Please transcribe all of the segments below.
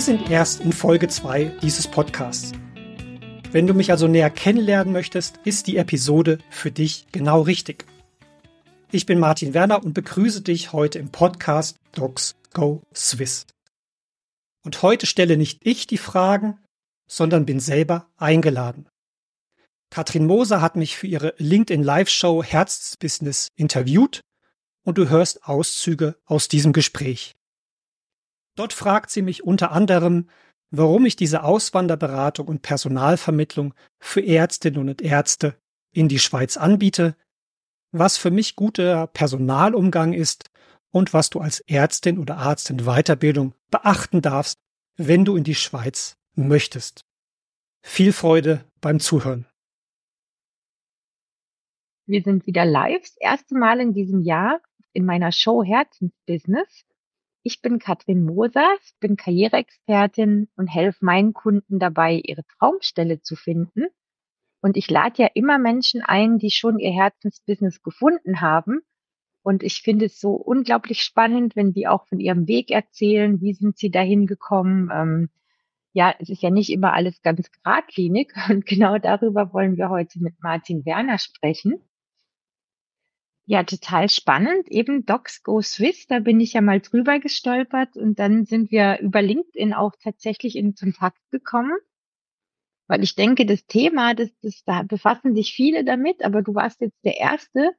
Wir sind erst in Folge 2 dieses Podcasts. Wenn du mich also näher kennenlernen möchtest, ist die Episode für dich genau richtig. Ich bin Martin Werner und begrüße dich heute im Podcast Docs Go Swiss. Und heute stelle nicht ich die Fragen, sondern bin selber eingeladen. Katrin Moser hat mich für ihre LinkedIn Live-Show Herzensbusiness interviewt und du hörst Auszüge aus diesem Gespräch. Dort fragt sie mich unter anderem, warum ich diese Auswanderberatung und Personalvermittlung für Ärztinnen und Ärzte in die Schweiz anbiete, was für mich guter Personalumgang ist und was du als Ärztin oder Arzt in Weiterbildung beachten darfst, wenn du in die Schweiz möchtest. Viel Freude beim Zuhören. Wir sind wieder live, das erste Mal in diesem Jahr in meiner Show Herzensbusiness. Ich bin Katrin Moser, bin Karriereexpertin und helfe meinen Kunden dabei, ihre Traumstelle zu finden. Und ich lade ja immer Menschen ein, die schon ihr Herzensbusiness gefunden haben. Und ich finde es so unglaublich spannend, wenn die auch von ihrem Weg erzählen, wie sind sie dahin gekommen. Ähm, ja, es ist ja nicht immer alles ganz geradlinig. Und genau darüber wollen wir heute mit Martin Werner sprechen. Ja, total spannend. Eben Docs Go Swiss, da bin ich ja mal drüber gestolpert und dann sind wir über LinkedIn auch tatsächlich in Kontakt gekommen. Weil ich denke, das Thema, das, das, da befassen sich viele damit, aber du warst jetzt der Erste,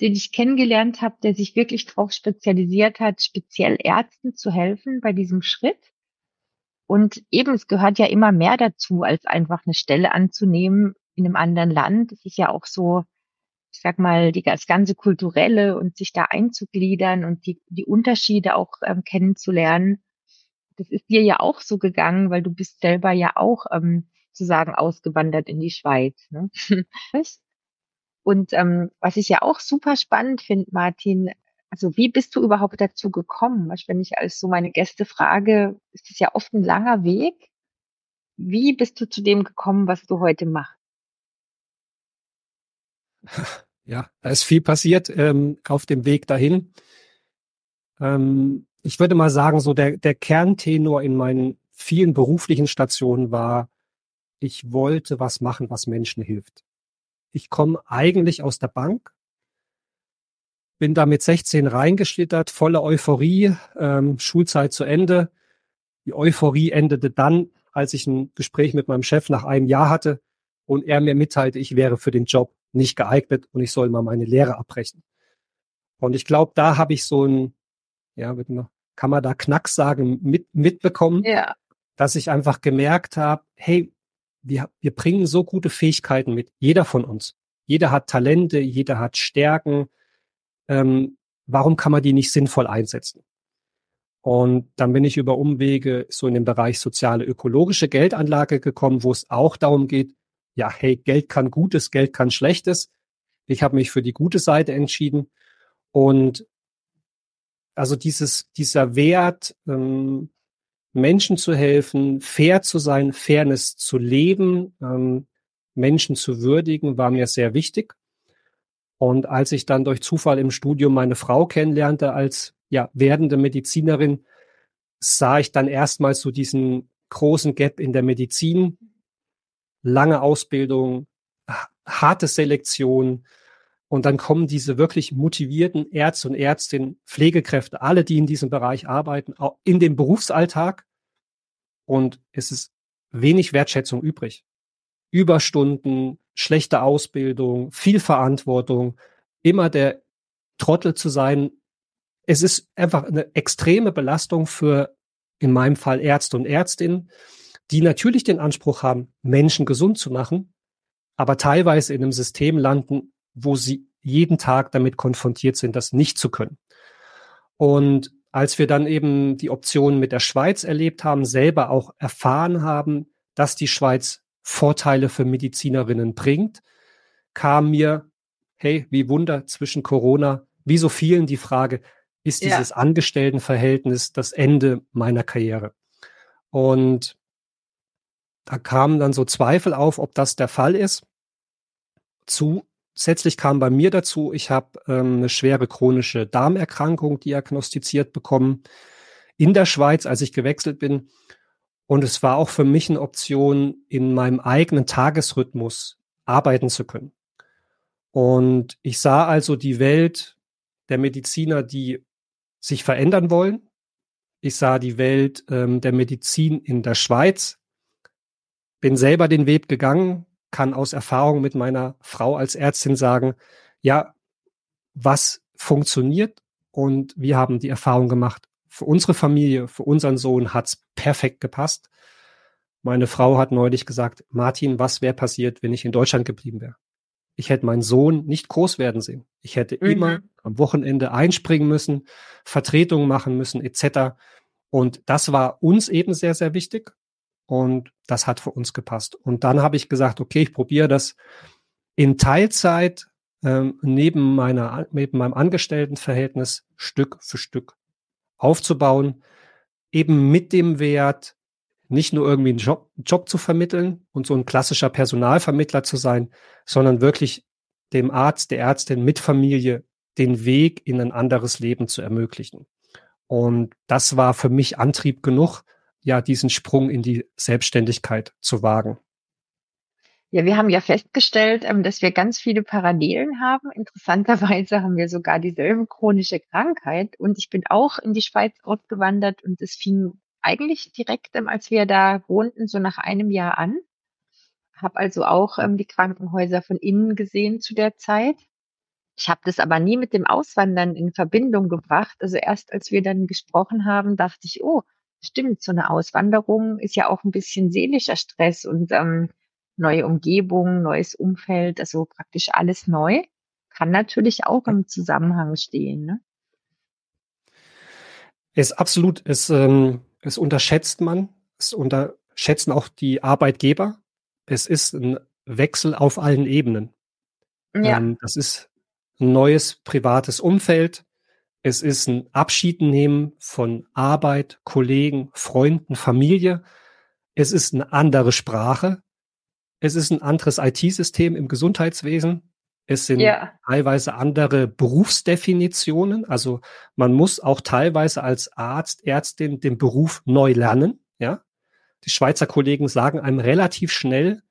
den ich kennengelernt habe, der sich wirklich darauf spezialisiert hat, speziell Ärzten zu helfen bei diesem Schritt. Und eben, es gehört ja immer mehr dazu, als einfach eine Stelle anzunehmen in einem anderen Land. Es ist ja auch so, ich sag mal, die, das ganze Kulturelle und sich da einzugliedern und die, die Unterschiede auch ähm, kennenzulernen. Das ist dir ja auch so gegangen, weil du bist selber ja auch ähm, sozusagen ausgewandert in die Schweiz. Ne? und ähm, was ich ja auch super spannend finde, Martin, also wie bist du überhaupt dazu gekommen? Wenn ich als so meine Gäste frage, ist es ja oft ein langer Weg. Wie bist du zu dem gekommen, was du heute machst? Ja, da ist viel passiert ähm, auf dem Weg dahin. Ähm, ich würde mal sagen, so der, der Kerntenor in meinen vielen beruflichen Stationen war, ich wollte was machen, was Menschen hilft. Ich komme eigentlich aus der Bank, bin da mit 16 reingeschlittert, voller Euphorie, ähm, Schulzeit zu Ende. Die Euphorie endete dann, als ich ein Gespräch mit meinem Chef nach einem Jahr hatte und er mir mitteilte, ich wäre für den Job nicht geeignet und ich soll mal meine Lehre abbrechen. Und ich glaube, da habe ich so ein, ja, kann man da Knacks sagen, mit, mitbekommen, ja. dass ich einfach gemerkt habe, hey, wir, wir bringen so gute Fähigkeiten mit, jeder von uns. Jeder hat Talente, jeder hat Stärken. Ähm, warum kann man die nicht sinnvoll einsetzen? Und dann bin ich über Umwege so in den Bereich soziale ökologische Geldanlage gekommen, wo es auch darum geht, ja, hey, Geld kann Gutes, Geld kann Schlechtes. Ich habe mich für die gute Seite entschieden. Und also dieses, dieser Wert, ähm, Menschen zu helfen, fair zu sein, Fairness zu leben, ähm, Menschen zu würdigen, war mir sehr wichtig. Und als ich dann durch Zufall im Studium meine Frau kennenlernte als ja, werdende Medizinerin, sah ich dann erstmals so diesen großen Gap in der Medizin, lange Ausbildung, harte Selektion. Und dann kommen diese wirklich motivierten Ärzte und Ärztinnen, Pflegekräfte, alle, die in diesem Bereich arbeiten, auch in den Berufsalltag. Und es ist wenig Wertschätzung übrig. Überstunden, schlechte Ausbildung, viel Verantwortung, immer der Trottel zu sein. Es ist einfach eine extreme Belastung für in meinem Fall Ärzte und Ärztinnen die natürlich den Anspruch haben, Menschen gesund zu machen, aber teilweise in einem System landen, wo sie jeden Tag damit konfrontiert sind, das nicht zu können. Und als wir dann eben die Option mit der Schweiz erlebt haben, selber auch erfahren haben, dass die Schweiz Vorteile für Medizinerinnen bringt, kam mir, hey, wie Wunder zwischen Corona, wie so vielen die Frage, ist dieses ja. Angestelltenverhältnis das Ende meiner Karriere? Und da kamen dann so Zweifel auf, ob das der Fall ist. Zusätzlich kam bei mir dazu, ich habe ähm, eine schwere chronische Darmerkrankung diagnostiziert bekommen in der Schweiz, als ich gewechselt bin. Und es war auch für mich eine Option, in meinem eigenen Tagesrhythmus arbeiten zu können. Und ich sah also die Welt der Mediziner, die sich verändern wollen. Ich sah die Welt ähm, der Medizin in der Schweiz, bin selber den Weg gegangen, kann aus Erfahrung mit meiner Frau als Ärztin sagen, ja, was funktioniert und wir haben die Erfahrung gemacht, für unsere Familie, für unseren Sohn hat's perfekt gepasst. Meine Frau hat neulich gesagt, Martin, was wäre passiert, wenn ich in Deutschland geblieben wäre? Ich hätte meinen Sohn nicht groß werden sehen. Ich hätte mhm. immer am Wochenende einspringen müssen, Vertretungen machen müssen, etc. Und das war uns eben sehr, sehr wichtig. Und das hat für uns gepasst. Und dann habe ich gesagt, okay, ich probiere das in Teilzeit ähm, neben meiner neben meinem Angestelltenverhältnis Stück für Stück aufzubauen, eben mit dem Wert, nicht nur irgendwie einen Job, Job zu vermitteln und so ein klassischer Personalvermittler zu sein, sondern wirklich dem Arzt, der Ärztin mit Familie den Weg in ein anderes Leben zu ermöglichen. Und das war für mich Antrieb genug, ja, diesen Sprung in die Selbstständigkeit zu wagen. Ja, wir haben ja festgestellt, ähm, dass wir ganz viele Parallelen haben. Interessanterweise haben wir sogar dieselbe chronische Krankheit. Und ich bin auch in die Schweiz ausgewandert und es fing eigentlich direkt, ähm, als wir da wohnten, so nach einem Jahr an. Habe also auch ähm, die Krankenhäuser von innen gesehen zu der Zeit. Ich habe das aber nie mit dem Auswandern in Verbindung gebracht. Also erst als wir dann gesprochen haben, dachte ich, oh, stimmt, so eine Auswanderung ist ja auch ein bisschen seelischer Stress und ähm, neue Umgebung, neues Umfeld, also praktisch alles neu, kann natürlich auch im Zusammenhang stehen. Ne? Es absolut, es, ähm, es unterschätzt man, es unterschätzen auch die Arbeitgeber. Es ist ein Wechsel auf allen Ebenen. Ja. Ähm, das ist ein neues privates Umfeld. Es ist ein Abschied nehmen von Arbeit, Kollegen, Freunden, Familie. Es ist eine andere Sprache. Es ist ein anderes IT-System im Gesundheitswesen. Es sind ja. teilweise andere Berufsdefinitionen. Also man muss auch teilweise als Arzt, Ärztin den Beruf neu lernen. Ja, die Schweizer Kollegen sagen einem relativ schnell,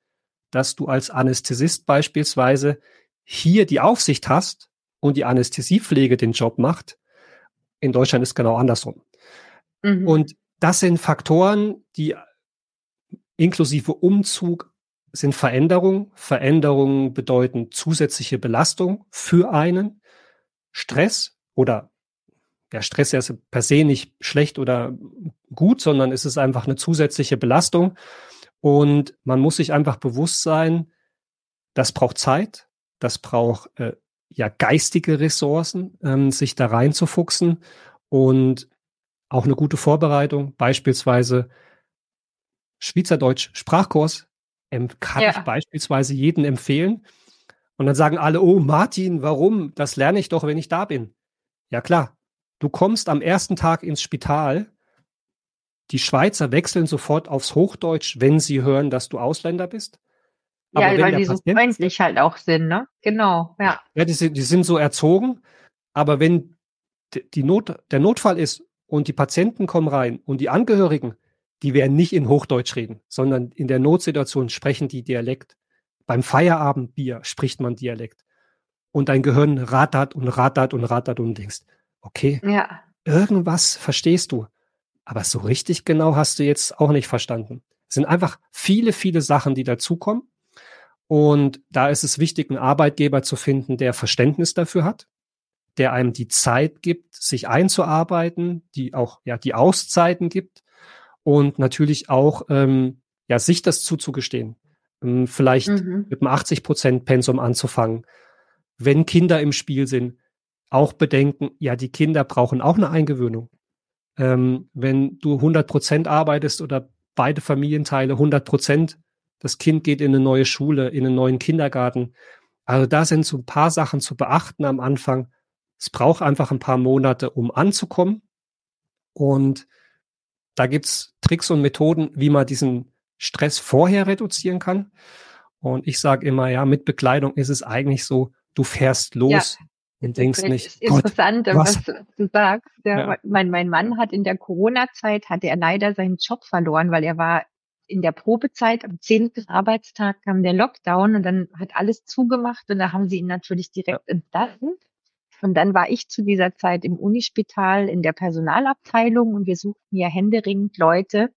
dass du als Anästhesist beispielsweise hier die Aufsicht hast und die Anästhesiepflege den Job macht. In Deutschland ist genau andersrum. Mhm. Und das sind Faktoren, die inklusive Umzug sind Veränderungen. Veränderungen bedeuten zusätzliche Belastung für einen. Stress oder der Stress ist per se nicht schlecht oder gut, sondern es ist einfach eine zusätzliche Belastung. Und man muss sich einfach bewusst sein, das braucht Zeit, das braucht äh, ja geistige Ressourcen, ähm, sich da reinzufuchsen und auch eine gute Vorbereitung, beispielsweise Schweizerdeutsch Sprachkurs kann ja. ich beispielsweise jeden empfehlen. Und dann sagen alle, oh Martin, warum? Das lerne ich doch, wenn ich da bin. Ja klar, du kommst am ersten Tag ins Spital. Die Schweizer wechseln sofort aufs Hochdeutsch, wenn sie hören, dass du Ausländer bist. Aber ja, weil die so freundlich halt auch sind, ne? Genau, ja. Ja, die sind, die sind so erzogen. Aber wenn die Not, der Notfall ist und die Patienten kommen rein und die Angehörigen, die werden nicht in Hochdeutsch reden, sondern in der Notsituation sprechen die Dialekt. Beim Feierabendbier spricht man Dialekt. Und dein Gehirn rattert und rattert und rattert und denkst, okay, ja. irgendwas verstehst du. Aber so richtig genau hast du jetzt auch nicht verstanden. Es sind einfach viele, viele Sachen, die dazukommen. Und da ist es wichtig, einen Arbeitgeber zu finden, der Verständnis dafür hat, der einem die Zeit gibt, sich einzuarbeiten, die auch ja die Auszeiten gibt und natürlich auch ähm, ja sich das zuzugestehen. Ähm, vielleicht mhm. mit einem 80 Prozent Pensum anzufangen. Wenn Kinder im Spiel sind, auch bedenken, ja, die Kinder brauchen auch eine Eingewöhnung. Ähm, wenn du 100 Prozent arbeitest oder beide Familienteile 100 Prozent, das Kind geht in eine neue Schule, in einen neuen Kindergarten. Also da sind so ein paar Sachen zu beachten am Anfang. Es braucht einfach ein paar Monate, um anzukommen. Und da gibt's Tricks und Methoden, wie man diesen Stress vorher reduzieren kann. Und ich sage immer, ja, mit Bekleidung ist es eigentlich so, du fährst los, ja. Und denkst nicht, ist interessant, Gott, was? was? du sagst. Ja, ja. Mein, mein Mann hat in der Corona-Zeit, hatte er leider seinen Job verloren, weil er war in der Probezeit, am zehnten Arbeitstag kam der Lockdown und dann hat alles zugemacht und da haben sie ihn natürlich direkt entlassen. Und dann war ich zu dieser Zeit im Unispital in der Personalabteilung und wir suchten ja händeringend Leute,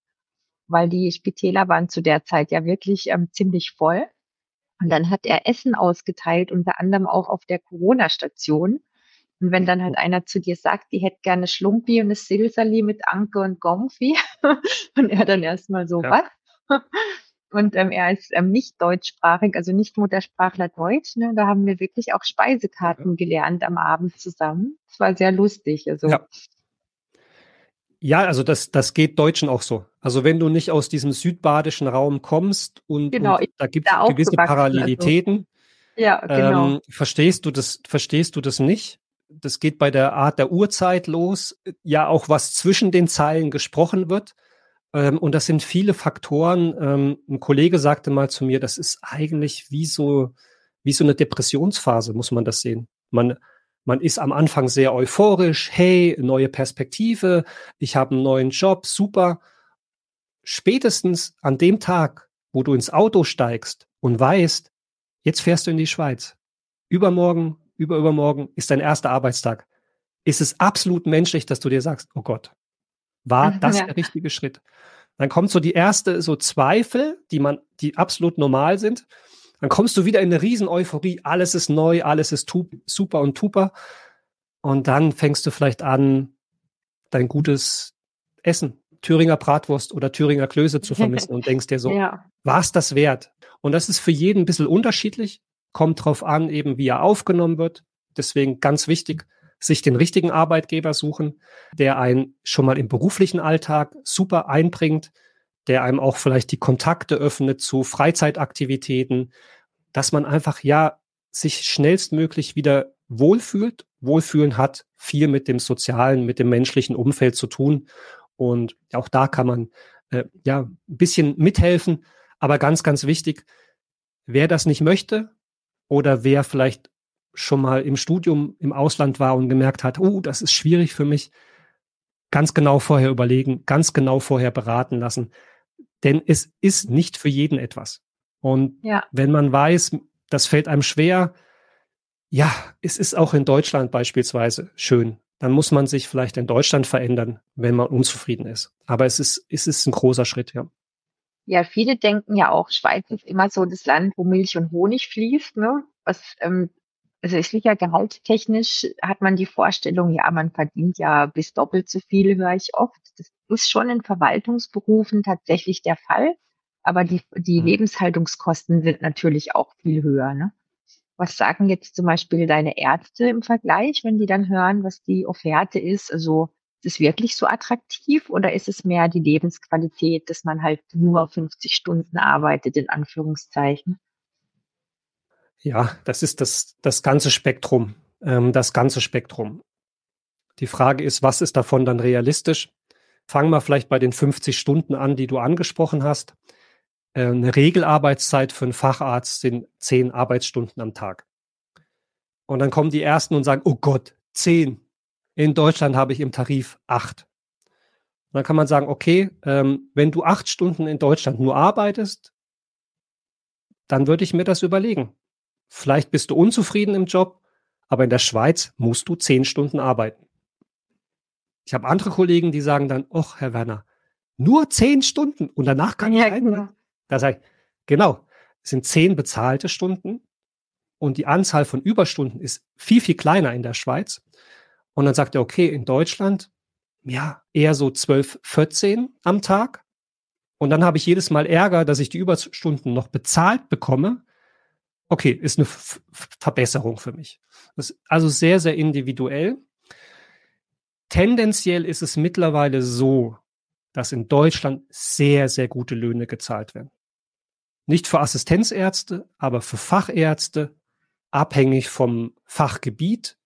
weil die Spitäler waren zu der Zeit ja wirklich ähm, ziemlich voll. Und dann hat er Essen ausgeteilt, unter anderem auch auf der Corona-Station. Und wenn dann halt einer zu dir sagt, die hätte gerne Schlumpi und eine Silsali mit Anke und Gomfi, und er dann erstmal so, ja. was? Und ähm, er ist ähm, nicht deutschsprachig, also nicht Muttersprachler Deutsch. Ne? Da haben wir wirklich auch Speisekarten ja. gelernt am Abend zusammen. Es war sehr lustig. Also. Ja. Ja, also das, das geht Deutschen auch so. Also wenn du nicht aus diesem südbadischen Raum kommst und, genau, und da gibt es gewisse also. Parallelitäten, also. ja, genau. ähm, verstehst du das, verstehst du das nicht? Das geht bei der Art der Uhrzeit los, ja auch was zwischen den Zeilen gesprochen wird. Ähm, und das sind viele Faktoren. Ähm, ein Kollege sagte mal zu mir, das ist eigentlich wie so, wie so eine Depressionsphase, muss man das sehen. Man, man ist am Anfang sehr euphorisch, hey, neue Perspektive, ich habe einen neuen Job, super. Spätestens an dem Tag, wo du ins Auto steigst und weißt, jetzt fährst du in die Schweiz. Übermorgen, überübermorgen ist dein erster Arbeitstag. Ist es absolut menschlich, dass du dir sagst, oh Gott, war das ja. der richtige Schritt? Dann kommt so die erste so Zweifel, die man, die absolut normal sind. Dann kommst du wieder in eine riesen Euphorie, alles ist neu, alles ist super und tuper. Und dann fängst du vielleicht an, dein gutes Essen, Thüringer Bratwurst oder Thüringer Klöße zu vermissen und denkst dir so, ja. war es das wert? Und das ist für jeden ein bisschen unterschiedlich, kommt drauf an, eben wie er aufgenommen wird. Deswegen ganz wichtig, sich den richtigen Arbeitgeber suchen, der einen schon mal im beruflichen Alltag super einbringt, der einem auch vielleicht die Kontakte öffnet zu Freizeitaktivitäten, dass man einfach ja sich schnellstmöglich wieder wohlfühlt. Wohlfühlen hat viel mit dem sozialen, mit dem menschlichen Umfeld zu tun. Und auch da kann man äh, ja ein bisschen mithelfen. Aber ganz, ganz wichtig, wer das nicht möchte oder wer vielleicht schon mal im Studium im Ausland war und gemerkt hat, oh, das ist schwierig für mich, ganz genau vorher überlegen, ganz genau vorher beraten lassen. Denn es ist nicht für jeden etwas. Und ja. wenn man weiß, das fällt einem schwer, ja, es ist auch in Deutschland beispielsweise schön. Dann muss man sich vielleicht in Deutschland verändern, wenn man unzufrieden ist. Aber es ist, es ist ein großer Schritt, ja. Ja, viele denken ja auch, Schweiz ist immer so das Land, wo Milch und Honig fließt, ne? Was, ähm, also ist sicher gehaltstechnisch hat man die Vorstellung, ja, man verdient ja bis doppelt so viel, höre ich oft. Das ist schon in Verwaltungsberufen tatsächlich der Fall. Aber die, die mhm. Lebenshaltungskosten sind natürlich auch viel höher. Ne? Was sagen jetzt zum Beispiel deine Ärzte im Vergleich, wenn die dann hören, was die Offerte ist? Also ist es wirklich so attraktiv oder ist es mehr die Lebensqualität, dass man halt nur 50 Stunden arbeitet, in Anführungszeichen? Ja, das ist das, das ganze Spektrum. Ähm, das ganze Spektrum. Die Frage ist, was ist davon dann realistisch? Fangen wir vielleicht bei den 50 Stunden an, die du angesprochen hast. Äh, eine Regelarbeitszeit für einen Facharzt sind zehn Arbeitsstunden am Tag. Und dann kommen die Ersten und sagen, oh Gott, zehn. In Deutschland habe ich im Tarif acht. Und dann kann man sagen, okay, ähm, wenn du acht Stunden in Deutschland nur arbeitest, dann würde ich mir das überlegen. Vielleicht bist du unzufrieden im Job, aber in der Schweiz musst du zehn Stunden arbeiten. Ich habe andere Kollegen, die sagen dann, ach, Herr Werner, nur zehn Stunden und danach kann ja, ich genau. Da sage ich, genau, es sind zehn bezahlte Stunden und die Anzahl von Überstunden ist viel, viel kleiner in der Schweiz. Und dann sagt er, okay, in Deutschland, ja, eher so 12, 14 am Tag. Und dann habe ich jedes Mal Ärger, dass ich die Überstunden noch bezahlt bekomme. Okay, ist eine F Verbesserung für mich. Also sehr, sehr individuell. Tendenziell ist es mittlerweile so, dass in Deutschland sehr, sehr gute Löhne gezahlt werden. Nicht für Assistenzärzte, aber für Fachärzte, abhängig vom Fachgebiet,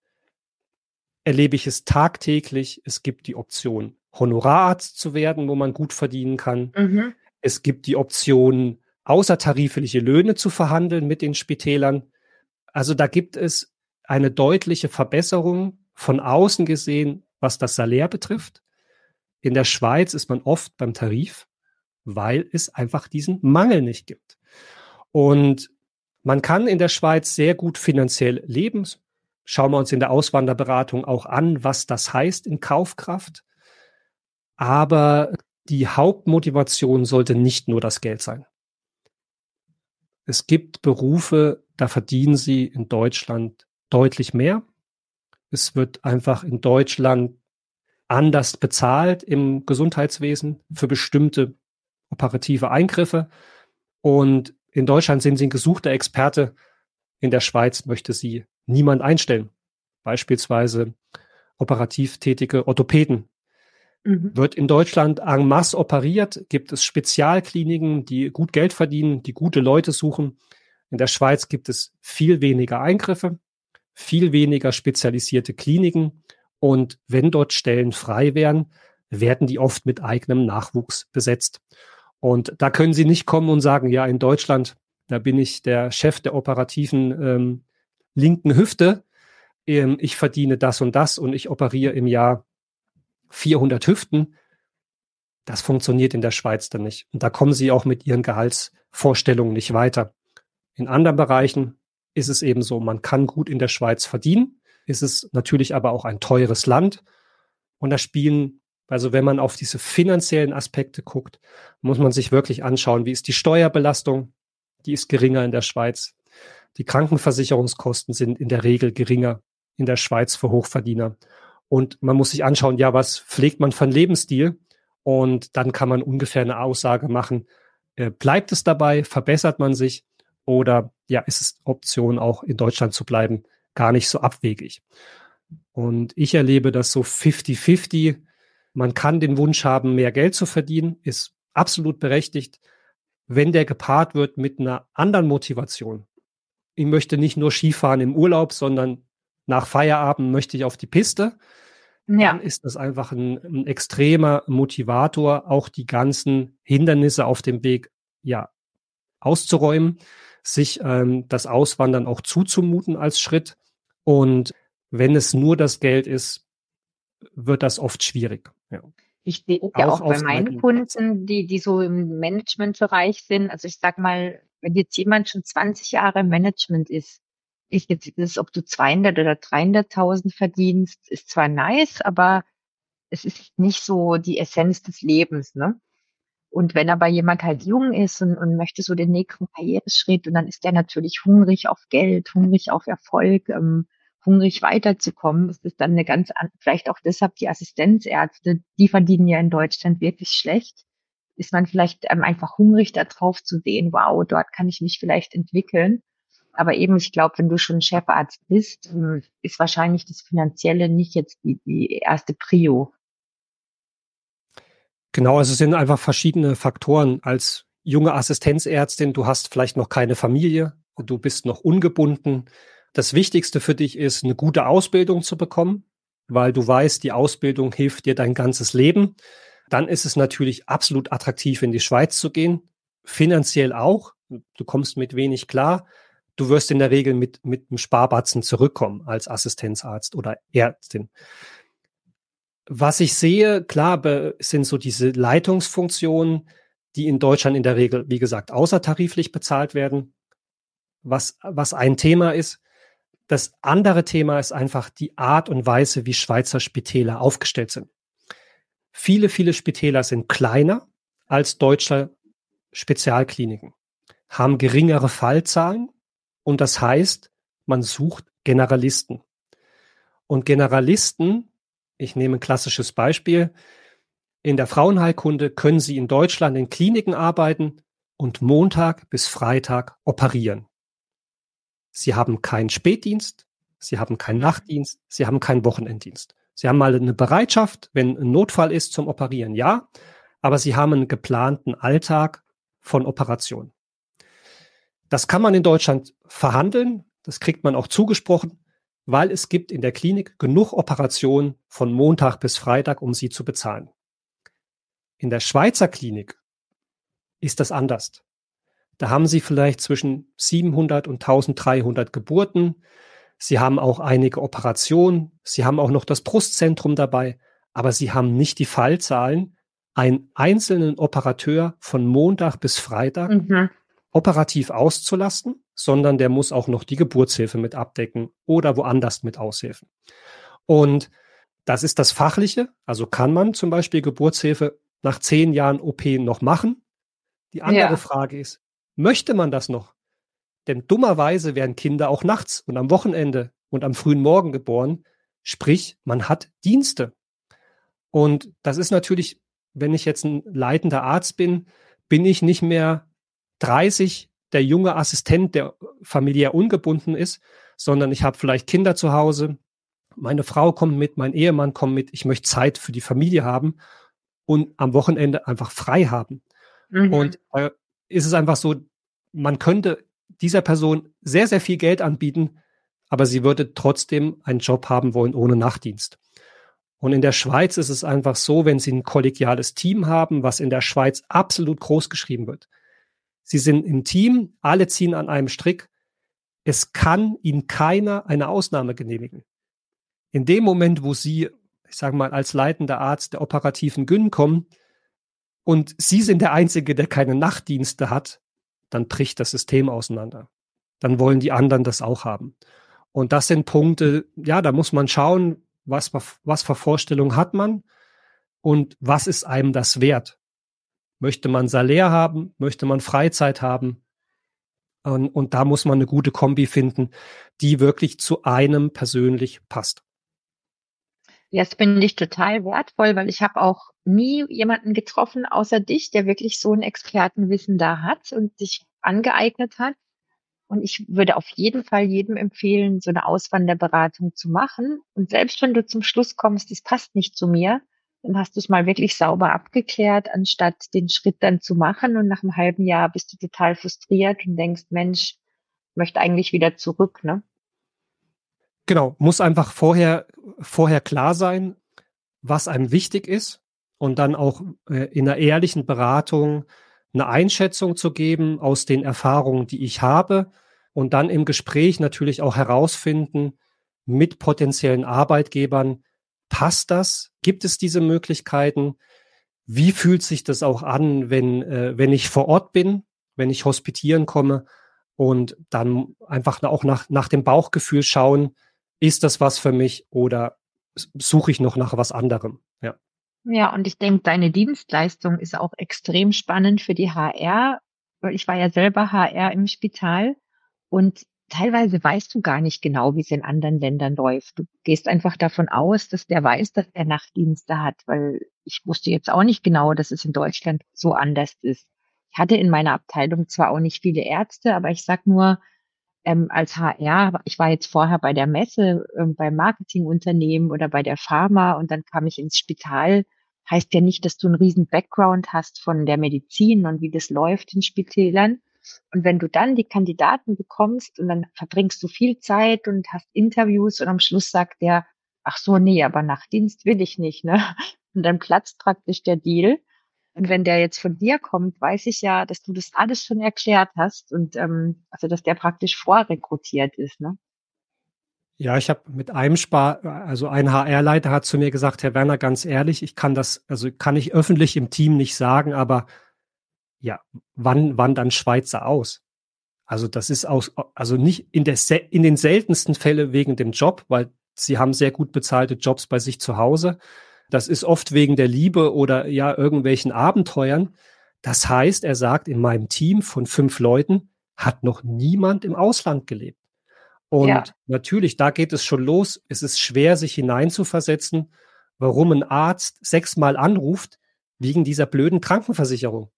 erlebe ich es tagtäglich. Es gibt die Option, Honorararzt zu werden, wo man gut verdienen kann. Mhm. Es gibt die Option, außertarifliche Löhne zu verhandeln mit den Spitälern. Also da gibt es eine deutliche Verbesserung von außen gesehen, was das Salär betrifft. In der Schweiz ist man oft beim Tarif, weil es einfach diesen Mangel nicht gibt. Und man kann in der Schweiz sehr gut finanziell leben. Schauen wir uns in der Auswanderberatung auch an, was das heißt in Kaufkraft. Aber die Hauptmotivation sollte nicht nur das Geld sein. Es gibt Berufe, da verdienen sie in Deutschland deutlich mehr. Es wird einfach in Deutschland anders bezahlt im Gesundheitswesen für bestimmte operative Eingriffe. Und in Deutschland sind sie ein gesuchter Experte. In der Schweiz möchte sie niemand einstellen. Beispielsweise operativ tätige Orthopäden. Mhm. Wird in Deutschland en masse operiert, gibt es Spezialkliniken, die gut Geld verdienen, die gute Leute suchen. In der Schweiz gibt es viel weniger Eingriffe, viel weniger spezialisierte Kliniken. Und wenn dort Stellen frei wären, werden die oft mit eigenem Nachwuchs besetzt. Und da können Sie nicht kommen und sagen, ja, in Deutschland, da bin ich der Chef der operativen ähm, linken Hüfte. Ähm, ich verdiene das und das und ich operiere im Jahr 400 Hüften. Das funktioniert in der Schweiz dann nicht. Und da kommen Sie auch mit Ihren Gehaltsvorstellungen nicht weiter. In anderen Bereichen ist es eben so, man kann gut in der Schweiz verdienen. Ist es natürlich aber auch ein teures Land. Und da spielen also wenn man auf diese finanziellen Aspekte guckt, muss man sich wirklich anschauen, wie ist die Steuerbelastung? Die ist geringer in der Schweiz. Die Krankenversicherungskosten sind in der Regel geringer in der Schweiz für Hochverdiener. Und man muss sich anschauen, ja, was pflegt man von Lebensstil? Und dann kann man ungefähr eine Aussage machen, äh, bleibt es dabei, verbessert man sich oder ja, ist es Option auch in Deutschland zu bleiben, gar nicht so abwegig. Und ich erlebe das so 50-50 man kann den Wunsch haben, mehr Geld zu verdienen, ist absolut berechtigt, wenn der gepaart wird mit einer anderen Motivation. Ich möchte nicht nur Skifahren im Urlaub, sondern nach Feierabend möchte ich auf die Piste. Ja. Dann ist das einfach ein, ein extremer Motivator, auch die ganzen Hindernisse auf dem Weg ja auszuräumen, sich ähm, das Auswandern auch zuzumuten als Schritt. Und wenn es nur das Geld ist, wird das oft schwierig. Ja. Ich sehe ja auch, auch bei meinen Kunden, die, die so im Managementbereich sind. Also ich sag mal, wenn jetzt jemand schon 20 Jahre im Management ist, ist jetzt ist, ob du 200 oder 300.000 verdienst, ist zwar nice, aber es ist nicht so die Essenz des Lebens, ne? Und wenn aber jemand halt jung ist und, und möchte so den nächsten Karriereschritt und dann ist der natürlich hungrig auf Geld, hungrig auf Erfolg, ähm, hungrig weiterzukommen. Das ist dann eine ganz, vielleicht auch deshalb die Assistenzärzte, die verdienen ja in Deutschland wirklich schlecht. Ist man vielleicht ähm, einfach hungrig darauf zu sehen, wow, dort kann ich mich vielleicht entwickeln. Aber eben, ich glaube, wenn du schon Chefarzt bist, ähm, ist wahrscheinlich das Finanzielle nicht jetzt die, die erste Prio. Genau, also es sind einfach verschiedene Faktoren. Als junge Assistenzärztin, du hast vielleicht noch keine Familie, du bist noch ungebunden, das Wichtigste für dich ist, eine gute Ausbildung zu bekommen, weil du weißt, die Ausbildung hilft dir dein ganzes Leben. Dann ist es natürlich absolut attraktiv, in die Schweiz zu gehen. Finanziell auch. Du kommst mit wenig klar. Du wirst in der Regel mit, mit einem Sparbatzen zurückkommen als Assistenzarzt oder Ärztin. Was ich sehe, klar, sind so diese Leitungsfunktionen, die in Deutschland in der Regel, wie gesagt, außertariflich bezahlt werden. Was, was ein Thema ist, das andere Thema ist einfach die Art und Weise, wie Schweizer Spitäler aufgestellt sind. Viele, viele Spitäler sind kleiner als deutsche Spezialkliniken, haben geringere Fallzahlen und das heißt, man sucht Generalisten. Und Generalisten, ich nehme ein klassisches Beispiel, in der Frauenheilkunde können Sie in Deutschland in Kliniken arbeiten und Montag bis Freitag operieren. Sie haben keinen Spätdienst, Sie haben keinen Nachtdienst, Sie haben keinen Wochenenddienst. Sie haben mal eine Bereitschaft, wenn ein Notfall ist zum Operieren, ja, aber Sie haben einen geplanten Alltag von Operationen. Das kann man in Deutschland verhandeln, das kriegt man auch zugesprochen, weil es gibt in der Klinik genug Operationen von Montag bis Freitag, um sie zu bezahlen. In der Schweizer Klinik ist das anders. Da haben sie vielleicht zwischen 700 und 1300 Geburten. Sie haben auch einige Operationen. Sie haben auch noch das Brustzentrum dabei. Aber sie haben nicht die Fallzahlen, einen einzelnen Operateur von Montag bis Freitag mhm. operativ auszulasten, sondern der muss auch noch die Geburtshilfe mit abdecken oder woanders mit aushelfen. Und das ist das Fachliche. Also kann man zum Beispiel Geburtshilfe nach zehn Jahren OP noch machen? Die andere ja. Frage ist, möchte man das noch? Denn dummerweise werden Kinder auch nachts und am Wochenende und am frühen Morgen geboren. Sprich, man hat Dienste. Und das ist natürlich wenn ich jetzt ein leitender Arzt bin, bin ich nicht mehr 30, der junge Assistent, der familiär ungebunden ist, sondern ich habe vielleicht Kinder zu Hause, meine Frau kommt mit, mein Ehemann kommt mit, ich möchte Zeit für die Familie haben und am Wochenende einfach frei haben. Mhm. Und äh, ist es einfach so, man könnte dieser Person sehr, sehr viel Geld anbieten, aber sie würde trotzdem einen Job haben wollen ohne Nachtdienst. Und in der Schweiz ist es einfach so, wenn Sie ein kollegiales Team haben, was in der Schweiz absolut groß geschrieben wird. Sie sind im Team, alle ziehen an einem Strick. Es kann Ihnen keiner eine Ausnahme genehmigen. In dem Moment, wo Sie, ich sage mal, als leitender Arzt der operativen Gyn kommen und Sie sind der Einzige, der keine Nachtdienste hat, dann bricht das System auseinander. Dann wollen die anderen das auch haben. Und das sind Punkte, ja, da muss man schauen, was, was für Vorstellungen hat man und was ist einem das wert? Möchte man Salär haben? Möchte man Freizeit haben? Und, und da muss man eine gute Kombi finden, die wirklich zu einem persönlich passt. Das finde ich total wertvoll, weil ich habe auch nie jemanden getroffen außer dich, der wirklich so ein Expertenwissen da hat und sich angeeignet hat. Und ich würde auf jeden Fall jedem empfehlen, so eine Auswanderberatung zu machen. Und selbst wenn du zum Schluss kommst, das passt nicht zu mir, hast du es mal wirklich sauber abgeklärt, anstatt den Schritt dann zu machen. Und nach einem halben Jahr bist du total frustriert und denkst, Mensch, möchte eigentlich wieder zurück, ne? Genau, muss einfach vorher, vorher klar sein, was einem wichtig ist und dann auch äh, in einer ehrlichen Beratung eine Einschätzung zu geben aus den Erfahrungen, die ich habe und dann im Gespräch natürlich auch herausfinden mit potenziellen Arbeitgebern, passt das? Gibt es diese Möglichkeiten? Wie fühlt sich das auch an, wenn, äh, wenn ich vor Ort bin, wenn ich hospitieren komme und dann einfach auch nach, nach dem Bauchgefühl schauen, ist das was für mich oder suche ich noch nach was anderem? Ja. Ja, und ich denke, deine Dienstleistung ist auch extrem spannend für die HR, weil ich war ja selber HR im Spital und teilweise weißt du gar nicht genau, wie es in anderen Ländern läuft. Du gehst einfach davon aus, dass der weiß, dass der Nachtdienste hat, weil ich wusste jetzt auch nicht genau, dass es in Deutschland so anders ist. Ich hatte in meiner Abteilung zwar auch nicht viele Ärzte, aber ich sag nur, ähm, als HR, ich war jetzt vorher bei der Messe, ähm, beim Marketingunternehmen oder bei der Pharma und dann kam ich ins Spital heißt ja nicht, dass du einen riesen Background hast von der Medizin und wie das läuft in Spitälern. Und wenn du dann die Kandidaten bekommst und dann verbringst du viel Zeit und hast Interviews und am Schluss sagt der, ach so, nee, aber Nachtdienst will ich nicht, ne? Und dann platzt praktisch der Deal. Und wenn der jetzt von dir kommt, weiß ich ja, dass du das alles schon erklärt hast und ähm, also dass der praktisch vorrekrutiert ist, ne? Ja, ich habe mit einem Spar, also ein HR-Leiter hat zu mir gesagt, Herr Werner, ganz ehrlich, ich kann das, also kann ich öffentlich im Team nicht sagen, aber ja, wann, wann dann Schweizer aus? Also das ist aus, also nicht in der, in den seltensten Fälle wegen dem Job, weil sie haben sehr gut bezahlte Jobs bei sich zu Hause. Das ist oft wegen der Liebe oder ja irgendwelchen Abenteuern. Das heißt, er sagt, in meinem Team von fünf Leuten hat noch niemand im Ausland gelebt. Und ja. natürlich, da geht es schon los. Es ist schwer, sich hineinzuversetzen, warum ein Arzt sechsmal anruft wegen dieser blöden Krankenversicherung.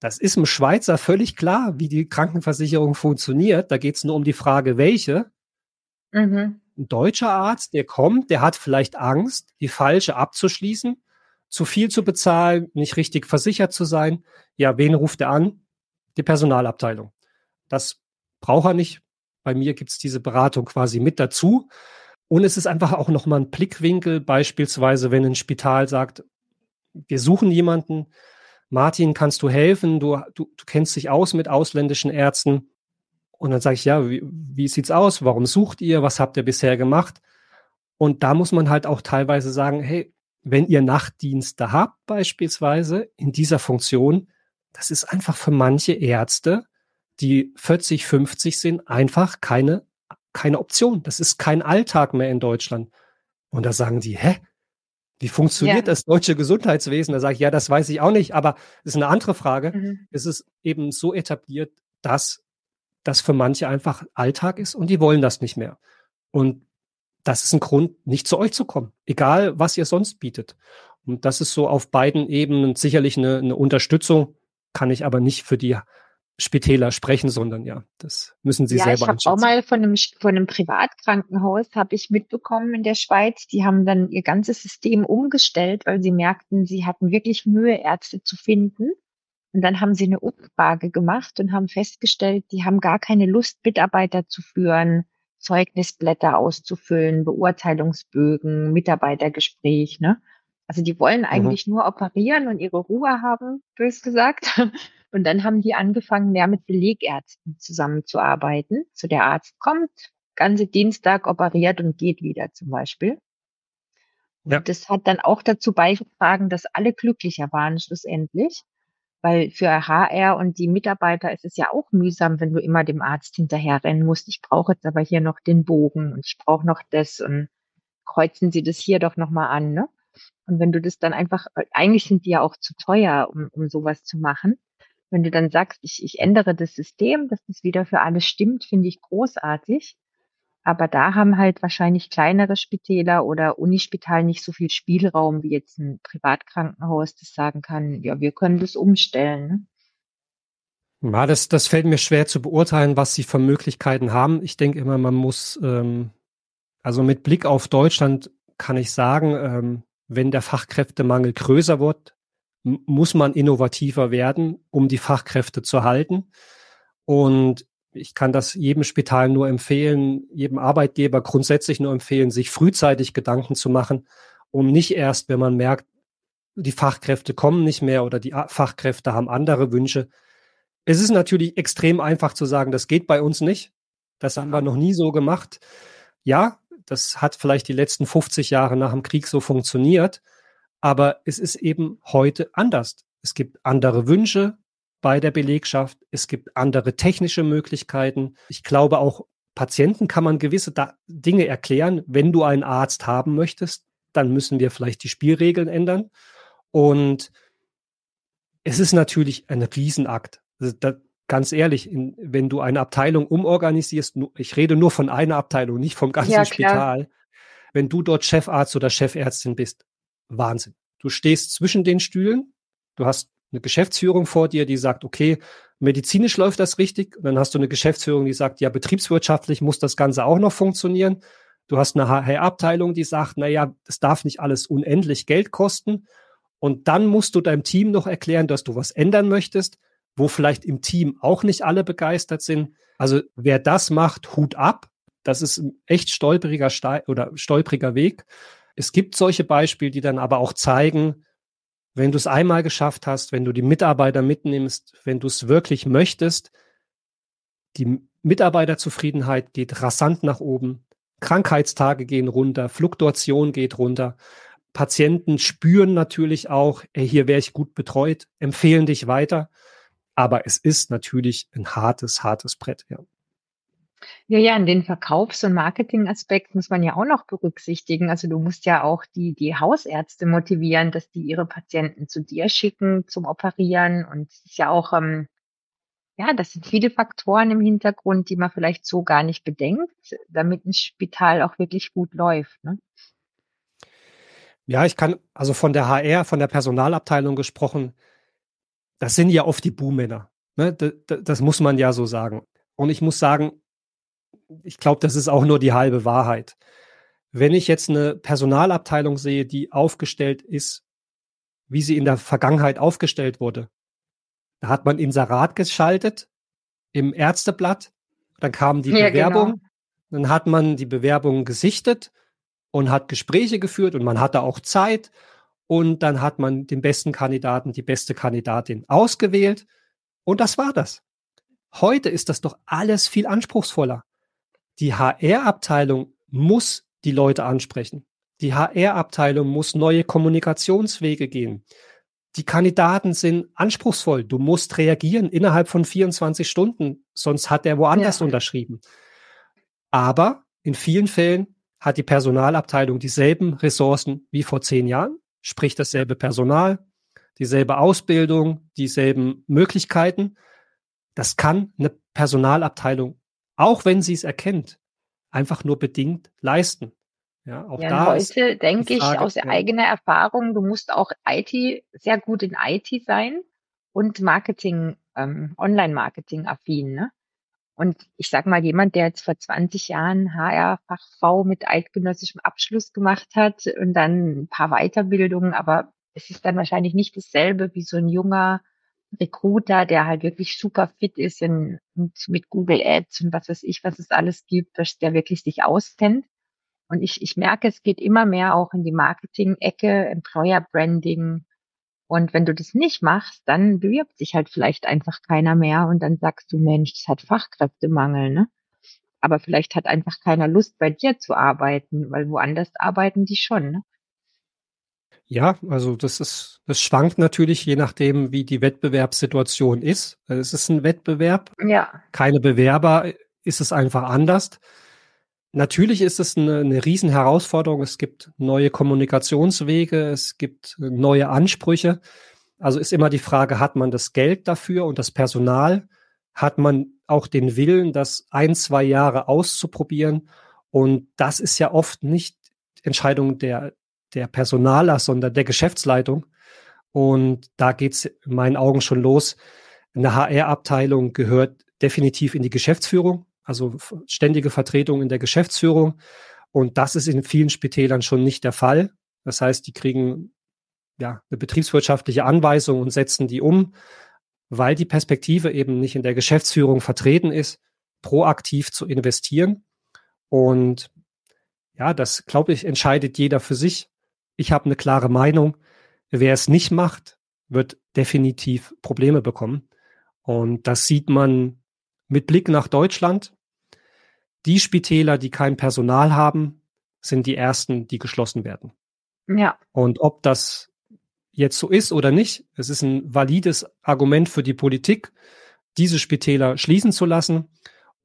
Das ist im Schweizer völlig klar, wie die Krankenversicherung funktioniert. Da geht es nur um die Frage, welche. Mhm. Ein deutscher Arzt, der kommt, der hat vielleicht Angst, die falsche abzuschließen, zu viel zu bezahlen, nicht richtig versichert zu sein. Ja, wen ruft er an? Die Personalabteilung. Das braucht er nicht, bei mir gibt es diese Beratung quasi mit dazu. Und es ist einfach auch nochmal ein Blickwinkel, beispielsweise, wenn ein Spital sagt, wir suchen jemanden, Martin, kannst du helfen? Du, du, du kennst dich aus mit ausländischen Ärzten. Und dann sage ich, ja, wie, wie sieht's aus? Warum sucht ihr? Was habt ihr bisher gemacht? Und da muss man halt auch teilweise sagen, hey, wenn ihr Nachtdienste habt, beispielsweise in dieser Funktion, das ist einfach für manche Ärzte, die 40, 50 sind, einfach keine, keine Option. Das ist kein Alltag mehr in Deutschland. Und da sagen die, hä? Wie funktioniert ja. das deutsche Gesundheitswesen? Da sage ich, ja, das weiß ich auch nicht, aber ist eine andere Frage. Mhm. Es ist eben so etabliert, dass das für manche einfach Alltag ist und die wollen das nicht mehr. Und das ist ein Grund, nicht zu euch zu kommen, egal was ihr sonst bietet. Und das ist so auf beiden Ebenen sicherlich eine, eine Unterstützung, kann ich aber nicht für die Spitäler sprechen, sondern ja, das müssen sie ja, selber ich habe auch mal von einem, von einem Privatkrankenhaus habe ich mitbekommen in der Schweiz, die haben dann ihr ganzes System umgestellt, weil sie merkten, sie hatten wirklich Mühe, Ärzte zu finden. Und dann haben sie eine Umfrage gemacht und haben festgestellt, die haben gar keine Lust, Mitarbeiter zu führen, Zeugnisblätter auszufüllen, Beurteilungsbögen, Mitarbeitergespräch, ne? Also die wollen mhm. eigentlich mhm. nur operieren und ihre Ruhe haben, bös gesagt. Und dann haben die angefangen, mehr mit Belegärzten zusammenzuarbeiten. So der Arzt kommt, ganze Dienstag operiert und geht wieder zum Beispiel. Ja. Und das hat dann auch dazu beigetragen, dass alle glücklicher waren schlussendlich. Weil für HR und die Mitarbeiter ist es ja auch mühsam, wenn du immer dem Arzt hinterherrennen musst. Ich brauche jetzt aber hier noch den Bogen und ich brauche noch das und kreuzen Sie das hier doch nochmal an. Ne? Und wenn du das dann einfach, eigentlich sind die ja auch zu teuer, um, um sowas zu machen. Wenn du dann sagst, ich, ich ändere das System, dass das wieder für alle stimmt, finde ich großartig. Aber da haben halt wahrscheinlich kleinere Spitäler oder Unispital nicht so viel Spielraum wie jetzt ein Privatkrankenhaus, das sagen kann, ja, wir können das umstellen. Ne? Ja, das, das fällt mir schwer zu beurteilen, was sie für Möglichkeiten haben. Ich denke immer, man muss, ähm, also mit Blick auf Deutschland kann ich sagen, ähm, wenn der Fachkräftemangel größer wird, muss man innovativer werden, um die Fachkräfte zu halten. Und ich kann das jedem Spital nur empfehlen, jedem Arbeitgeber grundsätzlich nur empfehlen, sich frühzeitig Gedanken zu machen, um nicht erst, wenn man merkt, die Fachkräfte kommen nicht mehr oder die Fachkräfte haben andere Wünsche. Es ist natürlich extrem einfach zu sagen, das geht bei uns nicht. Das haben wir noch nie so gemacht. Ja, das hat vielleicht die letzten 50 Jahre nach dem Krieg so funktioniert, aber es ist eben heute anders. Es gibt andere Wünsche, bei der Belegschaft. Es gibt andere technische Möglichkeiten. Ich glaube auch Patienten kann man gewisse Dinge erklären. Wenn du einen Arzt haben möchtest, dann müssen wir vielleicht die Spielregeln ändern. Und es ist natürlich ein Riesenakt. Also da, ganz ehrlich, in, wenn du eine Abteilung umorganisierst, ich rede nur von einer Abteilung, nicht vom ganzen ja, Spital, wenn du dort Chefarzt oder Chefärztin bist, Wahnsinn. Du stehst zwischen den Stühlen, du hast eine Geschäftsführung vor dir, die sagt, okay, medizinisch läuft das richtig. Und dann hast du eine Geschäftsführung, die sagt, ja, betriebswirtschaftlich muss das Ganze auch noch funktionieren. Du hast eine HR-Abteilung, die sagt, na ja, das darf nicht alles unendlich Geld kosten. Und dann musst du deinem Team noch erklären, dass du was ändern möchtest, wo vielleicht im Team auch nicht alle begeistert sind. Also wer das macht, Hut ab. Das ist ein echt stolperiger Ste oder stolperiger Weg. Es gibt solche Beispiele, die dann aber auch zeigen, wenn du es einmal geschafft hast, wenn du die Mitarbeiter mitnimmst, wenn du es wirklich möchtest, die Mitarbeiterzufriedenheit geht rasant nach oben, Krankheitstage gehen runter, Fluktuation geht runter. Patienten spüren natürlich auch, ey, hier wäre ich gut betreut, empfehlen dich weiter. Aber es ist natürlich ein hartes, hartes Brett, ja. Ja, ja, in den Verkaufs- und Marketingaspekt muss man ja auch noch berücksichtigen. Also du musst ja auch die, die Hausärzte motivieren, dass die ihre Patienten zu dir schicken zum Operieren. Und es ist ja auch, ähm, ja, das sind viele Faktoren im Hintergrund, die man vielleicht so gar nicht bedenkt, damit ein Spital auch wirklich gut läuft. Ne? Ja, ich kann, also von der HR, von der Personalabteilung gesprochen, das sind ja oft die Buhmänner. Ne? Das, das muss man ja so sagen. Und ich muss sagen, ich glaube, das ist auch nur die halbe Wahrheit. Wenn ich jetzt eine Personalabteilung sehe, die aufgestellt ist, wie sie in der Vergangenheit aufgestellt wurde, da hat man Inserat geschaltet im Ärzteblatt, dann kam die ja, Bewerbung, genau. dann hat man die Bewerbung gesichtet und hat Gespräche geführt und man hatte auch Zeit und dann hat man den besten Kandidaten, die beste Kandidatin ausgewählt und das war das. Heute ist das doch alles viel anspruchsvoller. Die HR-Abteilung muss die Leute ansprechen. Die HR-Abteilung muss neue Kommunikationswege gehen. Die Kandidaten sind anspruchsvoll. Du musst reagieren innerhalb von 24 Stunden, sonst hat er woanders ja. unterschrieben. Aber in vielen Fällen hat die Personalabteilung dieselben Ressourcen wie vor zehn Jahren, sprich dasselbe Personal, dieselbe Ausbildung, dieselben Möglichkeiten. Das kann eine Personalabteilung, auch wenn sie es erkennt, einfach nur bedingt leisten. Ja, auch ja, da heute denke ich aus ja. eigener Erfahrung, du musst auch IT, sehr gut in IT sein und Marketing, ähm, Online-Marketing affin. Ne? Und ich sag mal, jemand, der jetzt vor 20 Jahren HR-Fachv mit eidgenössischem Abschluss gemacht hat und dann ein paar Weiterbildungen, aber es ist dann wahrscheinlich nicht dasselbe wie so ein junger Recruiter, der halt wirklich super fit ist in, mit Google Ads und was weiß ich, was es alles gibt, dass der wirklich sich auskennt. Und ich, ich merke, es geht immer mehr auch in die Marketing-Ecke, Employer Branding, und wenn du das nicht machst, dann bewirbt sich halt vielleicht einfach keiner mehr und dann sagst du, Mensch, das hat Fachkräftemangel, ne? Aber vielleicht hat einfach keiner Lust, bei dir zu arbeiten, weil woanders arbeiten die schon, ne? Ja, also das ist, das schwankt natürlich je nachdem, wie die Wettbewerbssituation ist. Es ist ein Wettbewerb. Ja. Keine Bewerber ist es einfach anders. Natürlich ist es eine, eine Riesenherausforderung. Es gibt neue Kommunikationswege, es gibt neue Ansprüche. Also ist immer die Frage, hat man das Geld dafür und das Personal? Hat man auch den Willen, das ein, zwei Jahre auszuprobieren? Und das ist ja oft nicht Entscheidung der, der Personaler, sondern der Geschäftsleitung. Und da geht's in meinen Augen schon los. Eine HR-Abteilung gehört definitiv in die Geschäftsführung also ständige Vertretung in der Geschäftsführung. Und das ist in vielen Spitälern schon nicht der Fall. Das heißt, die kriegen ja eine betriebswirtschaftliche Anweisung und setzen die um, weil die Perspektive eben nicht in der Geschäftsführung vertreten ist, proaktiv zu investieren. Und ja, das glaube ich, entscheidet jeder für sich. Ich habe eine klare Meinung. Wer es nicht macht, wird definitiv Probleme bekommen. Und das sieht man mit Blick nach Deutschland. Die Spitäler, die kein Personal haben, sind die ersten, die geschlossen werden. Ja. Und ob das jetzt so ist oder nicht, es ist ein valides Argument für die Politik, diese Spitäler schließen zu lassen.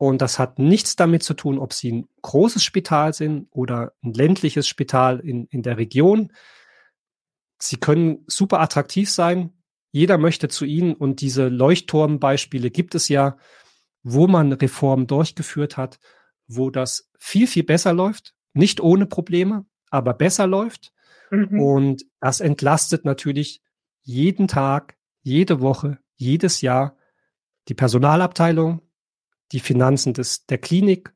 Und das hat nichts damit zu tun, ob sie ein großes Spital sind oder ein ländliches Spital in, in der Region. Sie können super attraktiv sein. Jeder möchte zu ihnen und diese Leuchtturmbeispiele gibt es ja, wo man Reformen durchgeführt hat wo das viel, viel besser läuft. Nicht ohne Probleme, aber besser läuft. Mhm. Und das entlastet natürlich jeden Tag, jede Woche, jedes Jahr die Personalabteilung, die Finanzen des, der Klinik.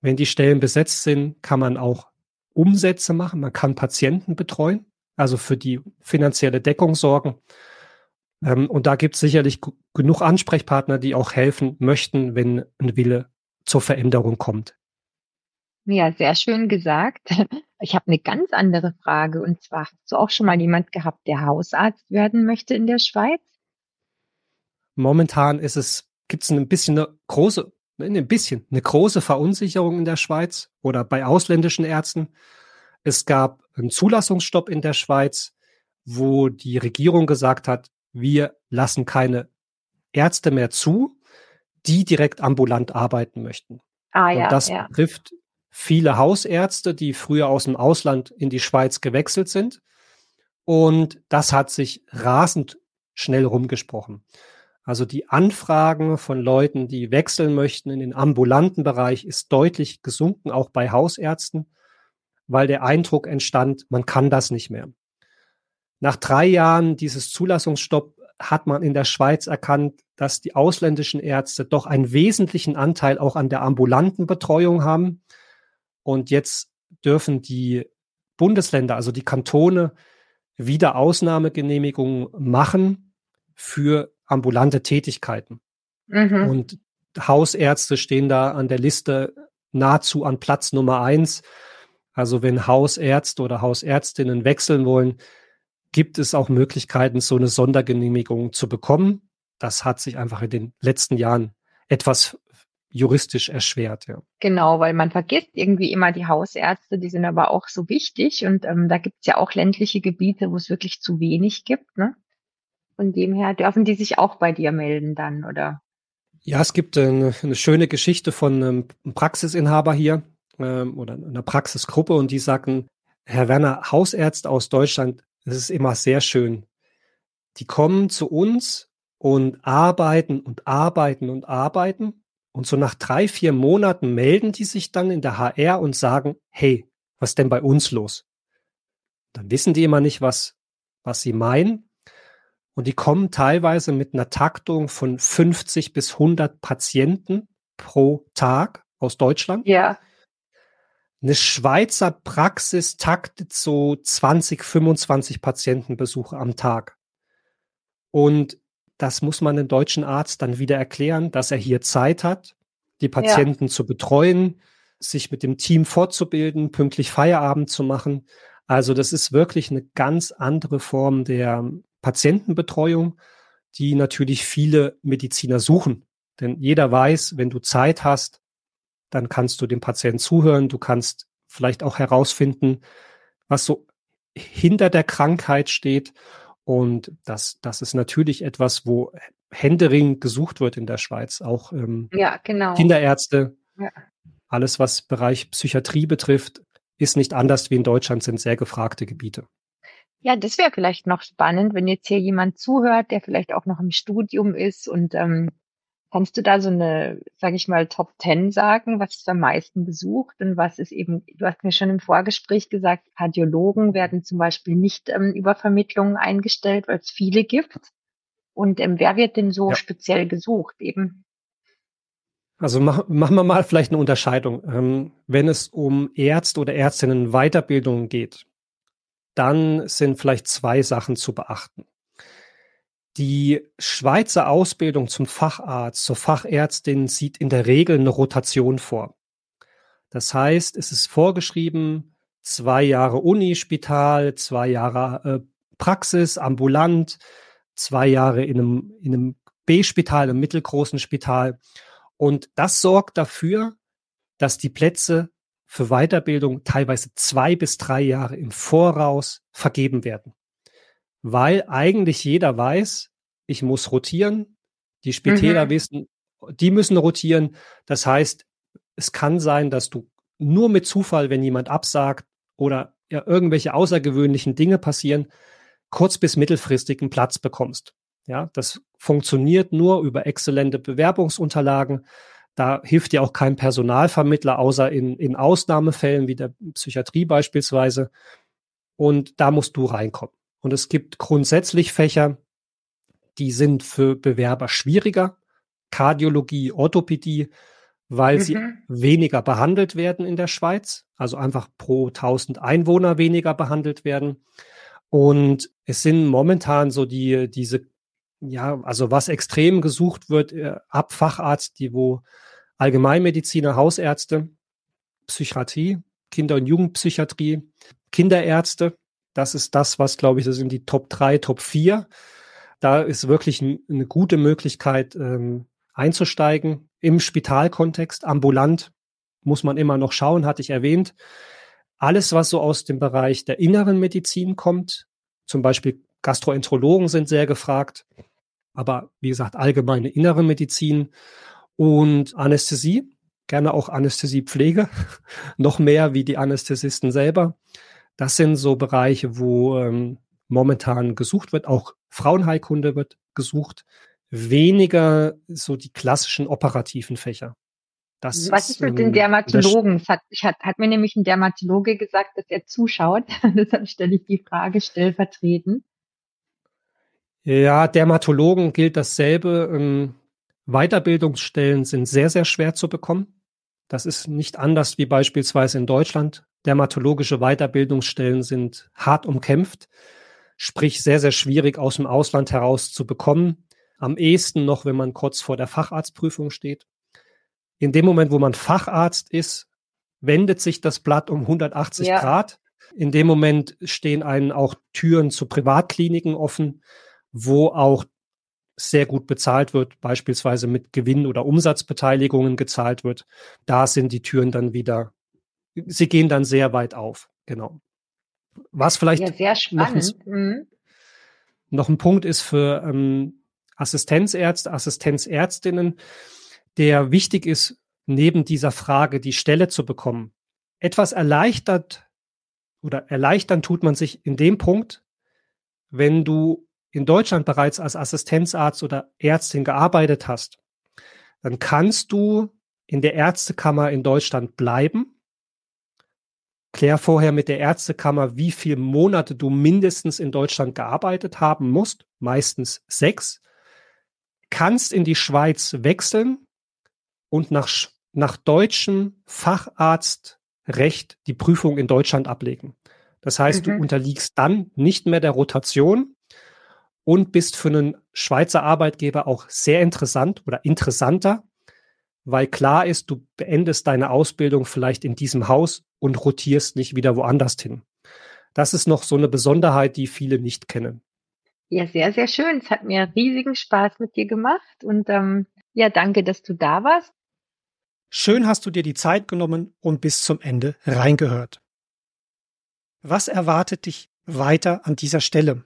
Wenn die Stellen besetzt sind, kann man auch Umsätze machen. Man kann Patienten betreuen, also für die finanzielle Deckung sorgen. Ähm, und da gibt es sicherlich genug Ansprechpartner, die auch helfen möchten, wenn ein Wille zur Veränderung kommt. Ja, sehr schön gesagt. Ich habe eine ganz andere Frage. Und zwar, hast du auch schon mal jemand gehabt, der Hausarzt werden möchte in der Schweiz? Momentan ist es, gibt es ein bisschen eine große, ein bisschen, eine große Verunsicherung in der Schweiz oder bei ausländischen Ärzten. Es gab einen Zulassungsstopp in der Schweiz, wo die Regierung gesagt hat, wir lassen keine Ärzte mehr zu, die direkt ambulant arbeiten möchten. Ah, ja, Und das ja. betrifft viele Hausärzte, die früher aus dem Ausland in die Schweiz gewechselt sind. Und das hat sich rasend schnell rumgesprochen. Also die Anfragen von Leuten, die wechseln möchten in den ambulanten Bereich, ist deutlich gesunken, auch bei Hausärzten, weil der Eindruck entstand, man kann das nicht mehr. Nach drei Jahren dieses Zulassungsstopp hat man in der Schweiz erkannt, dass die ausländischen Ärzte doch einen wesentlichen Anteil auch an der ambulanten Betreuung haben. Und jetzt dürfen die Bundesländer, also die Kantone, wieder Ausnahmegenehmigungen machen für ambulante Tätigkeiten. Mhm. Und Hausärzte stehen da an der Liste nahezu an Platz Nummer eins. Also wenn Hausärzte oder Hausärztinnen wechseln wollen, gibt es auch Möglichkeiten, so eine Sondergenehmigung zu bekommen. Das hat sich einfach in den letzten Jahren etwas juristisch erschwert, ja. Genau, weil man vergisst irgendwie immer die Hausärzte, die sind aber auch so wichtig und ähm, da gibt es ja auch ländliche Gebiete, wo es wirklich zu wenig gibt. Ne? Von dem her dürfen die sich auch bei dir melden dann, oder? Ja, es gibt eine, eine schöne Geschichte von einem Praxisinhaber hier ähm, oder einer Praxisgruppe und die sagten, Herr Werner, Hausärzte aus Deutschland, das ist immer sehr schön. Die kommen zu uns und arbeiten und arbeiten und arbeiten und so nach drei, vier Monaten melden die sich dann in der HR und sagen, hey, was ist denn bei uns los? Dann wissen die immer nicht, was, was sie meinen. Und die kommen teilweise mit einer Taktung von 50 bis 100 Patienten pro Tag aus Deutschland. Ja. Eine Schweizer Praxis taktet so 20, 25 Patientenbesuche am Tag. Und das muss man dem deutschen Arzt dann wieder erklären, dass er hier Zeit hat, die Patienten ja. zu betreuen, sich mit dem Team fortzubilden, pünktlich Feierabend zu machen. Also das ist wirklich eine ganz andere Form der Patientenbetreuung, die natürlich viele Mediziner suchen. Denn jeder weiß, wenn du Zeit hast, dann kannst du dem Patienten zuhören, du kannst vielleicht auch herausfinden, was so hinter der Krankheit steht und das, das ist natürlich etwas, wo Händering gesucht wird in der Schweiz. Auch ähm, ja, genau. Kinderärzte, ja. alles, was Bereich Psychiatrie betrifft, ist nicht anders wie in Deutschland, sind sehr gefragte Gebiete. Ja, das wäre vielleicht noch spannend, wenn jetzt hier jemand zuhört, der vielleicht auch noch im Studium ist und ähm, Kannst du da so eine, sage ich mal, Top Ten sagen, was ist am meisten besucht und was ist eben, du hast mir schon im Vorgespräch gesagt, Kardiologen werden zum Beispiel nicht ähm, über Vermittlungen eingestellt, weil es viele gibt. Und ähm, wer wird denn so ja. speziell gesucht eben? Also mach, machen wir mal vielleicht eine Unterscheidung. Ähm, wenn es um Ärzte oder Ärztinnen Weiterbildungen geht, dann sind vielleicht zwei Sachen zu beachten. Die Schweizer Ausbildung zum Facharzt, zur Fachärztin sieht in der Regel eine Rotation vor. Das heißt, es ist vorgeschrieben, zwei Jahre Unispital, zwei Jahre äh, Praxis, ambulant, zwei Jahre in einem, in einem B-Spital, einem mittelgroßen Spital. Und das sorgt dafür, dass die Plätze für Weiterbildung teilweise zwei bis drei Jahre im Voraus vergeben werden weil eigentlich jeder weiß, ich muss rotieren. Die Spitäler mhm. wissen, die müssen rotieren. Das heißt, es kann sein, dass du nur mit Zufall, wenn jemand absagt oder ja, irgendwelche außergewöhnlichen Dinge passieren, kurz bis mittelfristig einen Platz bekommst. Ja, das funktioniert nur über exzellente Bewerbungsunterlagen. Da hilft dir auch kein Personalvermittler, außer in, in Ausnahmefällen wie der Psychiatrie beispielsweise. Und da musst du reinkommen. Und es gibt grundsätzlich Fächer, die sind für Bewerber schwieriger. Kardiologie, Orthopädie, weil mhm. sie weniger behandelt werden in der Schweiz, also einfach pro 1000 Einwohner weniger behandelt werden. Und es sind momentan so die, diese, ja, also was extrem gesucht wird, äh, ab Facharzt, die wo Allgemeinmediziner, Hausärzte, Psychiatrie, Kinder- und Jugendpsychiatrie, Kinderärzte, das ist das, was, glaube ich, das sind die Top 3, Top 4. Da ist wirklich eine gute Möglichkeit ähm, einzusteigen. Im Spitalkontext, ambulant, muss man immer noch schauen, hatte ich erwähnt. Alles, was so aus dem Bereich der inneren Medizin kommt, zum Beispiel Gastroenterologen sind sehr gefragt, aber wie gesagt, allgemeine innere Medizin und Anästhesie, gerne auch Anästhesiepflege, noch mehr wie die Anästhesisten selber. Das sind so Bereiche, wo ähm, momentan gesucht wird. Auch Frauenheilkunde wird gesucht. Weniger so die klassischen operativen Fächer. Das Was ist, mit den ähm, Dermatologen? Das hat, hat, hat mir nämlich ein Dermatologe gesagt, dass er zuschaut. Deshalb stelle ich die Frage stellvertretend. Ja, Dermatologen gilt dasselbe. Ähm, Weiterbildungsstellen sind sehr, sehr schwer zu bekommen. Das ist nicht anders wie beispielsweise in Deutschland. Dermatologische Weiterbildungsstellen sind hart umkämpft, sprich sehr, sehr schwierig aus dem Ausland heraus zu bekommen. Am ehesten noch, wenn man kurz vor der Facharztprüfung steht. In dem Moment, wo man Facharzt ist, wendet sich das Blatt um 180 ja. Grad. In dem Moment stehen einen auch Türen zu Privatkliniken offen, wo auch sehr gut bezahlt wird, beispielsweise mit Gewinn- oder Umsatzbeteiligungen gezahlt wird, da sind die Türen dann wieder, sie gehen dann sehr weit auf. Genau. Was vielleicht ja. Noch, ein, mhm. noch ein Punkt ist für ähm, Assistenzärzte, Assistenzärztinnen, der wichtig ist, neben dieser Frage die Stelle zu bekommen. Etwas erleichtert oder erleichtern tut man sich in dem Punkt, wenn du in Deutschland bereits als Assistenzarzt oder Ärztin gearbeitet hast, dann kannst du in der Ärztekammer in Deutschland bleiben. Klär vorher mit der Ärztekammer, wie viele Monate du mindestens in Deutschland gearbeitet haben musst, meistens sechs. Kannst in die Schweiz wechseln und nach, nach deutschem Facharztrecht die Prüfung in Deutschland ablegen. Das heißt, mhm. du unterliegst dann nicht mehr der Rotation und bist für einen Schweizer Arbeitgeber auch sehr interessant oder interessanter, weil klar ist, du beendest deine Ausbildung vielleicht in diesem Haus und rotierst nicht wieder woanders hin. Das ist noch so eine Besonderheit, die viele nicht kennen. Ja, sehr, sehr schön. Es hat mir riesigen Spaß mit dir gemacht und ähm, ja, danke, dass du da warst. Schön hast du dir die Zeit genommen und bis zum Ende reingehört. Was erwartet dich weiter an dieser Stelle?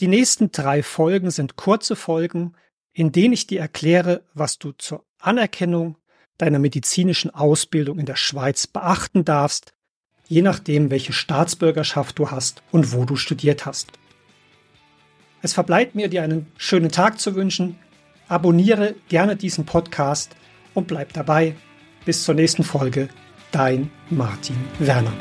Die nächsten drei Folgen sind kurze Folgen, in denen ich dir erkläre, was du zur Anerkennung deiner medizinischen Ausbildung in der Schweiz beachten darfst, je nachdem, welche Staatsbürgerschaft du hast und wo du studiert hast. Es verbleibt mir, dir einen schönen Tag zu wünschen. Abonniere gerne diesen Podcast und bleib dabei. Bis zur nächsten Folge. Dein Martin Werner.